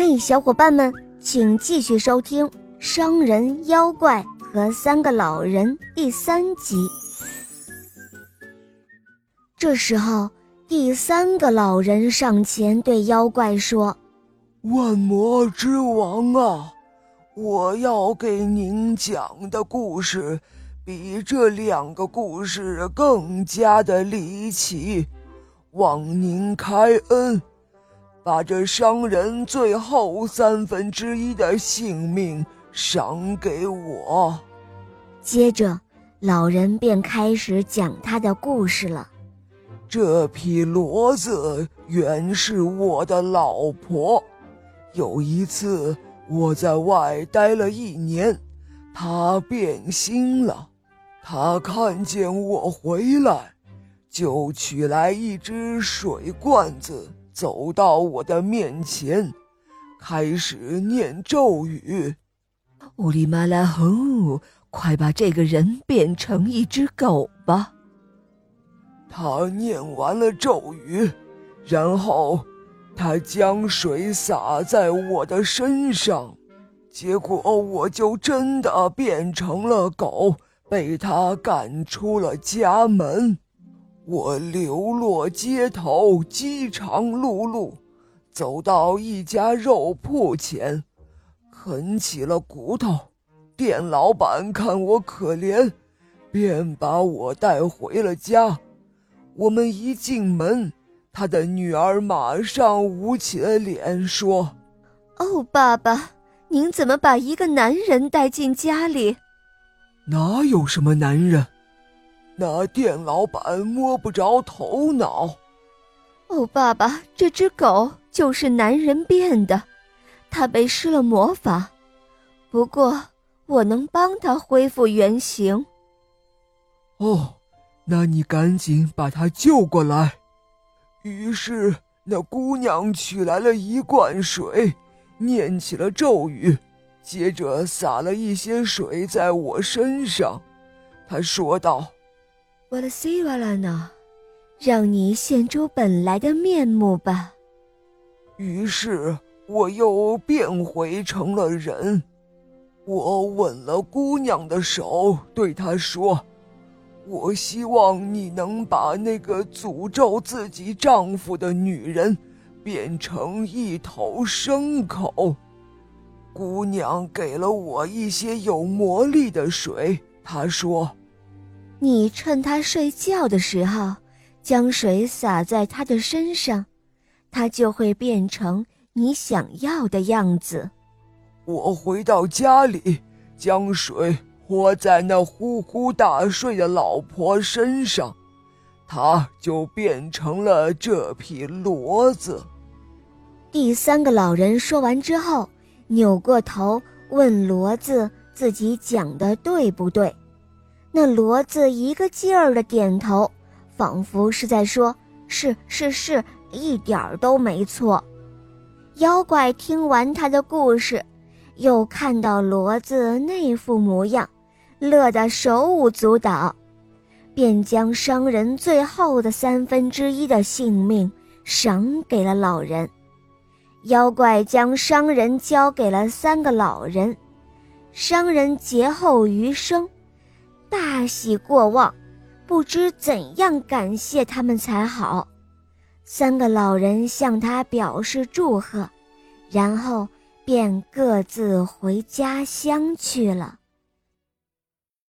嘿，小伙伴们，请继续收听《商人、妖怪和三个老人》第三集。这时候，第三个老人上前对妖怪说：“万魔之王啊，我要给您讲的故事，比这两个故事更加的离奇，望您开恩。”把这商人最后三分之一的性命赏给我。接着，老人便开始讲他的故事了。这匹骡子原是我的老婆。有一次，我在外待了一年，她变心了。她看见我回来，就取来一只水罐子。走到我的面前，开始念咒语：“乌里马拉吼，快把这个人变成一只狗吧！”他念完了咒语，然后他将水洒在我的身上，结果我就真的变成了狗，被他赶出了家门。我流落街头，饥肠辘辘，走到一家肉铺前，啃起了骨头。店老板看我可怜，便把我带回了家。我们一进门，他的女儿马上捂起了脸，说：“哦，爸爸，您怎么把一个男人带进家里？哪有什么男人？”那店老板摸不着头脑。哦，爸爸，这只狗就是男人变的，它被施了魔法。不过，我能帮他恢复原形。哦，那你赶紧把他救过来。于是，那姑娘取来了一罐水，念起了咒语，接着洒了一些水在我身上。她说道。瓦拉西瓦拉呢？让你现出本来的面目吧。于是我又变回成了人。我吻了姑娘的手，对她说：“我希望你能把那个诅咒自己丈夫的女人变成一头牲口。”姑娘给了我一些有魔力的水，她说。你趁他睡觉的时候，将水洒在他的身上，他就会变成你想要的样子。我回到家里，将水泼在那呼呼大睡的老婆身上，他就变成了这匹骡子。第三个老人说完之后，扭过头问骡子：“自己讲的对不对？”那骡子一个劲儿的点头，仿佛是在说：“是是是，一点儿都没错。”妖怪听完他的故事，又看到骡子那副模样，乐得手舞足蹈，便将商人最后的三分之一的性命赏给了老人。妖怪将商人交给了三个老人，商人劫后余生。大喜过望，不知怎样感谢他们才好。三个老人向他表示祝贺，然后便各自回家乡去了。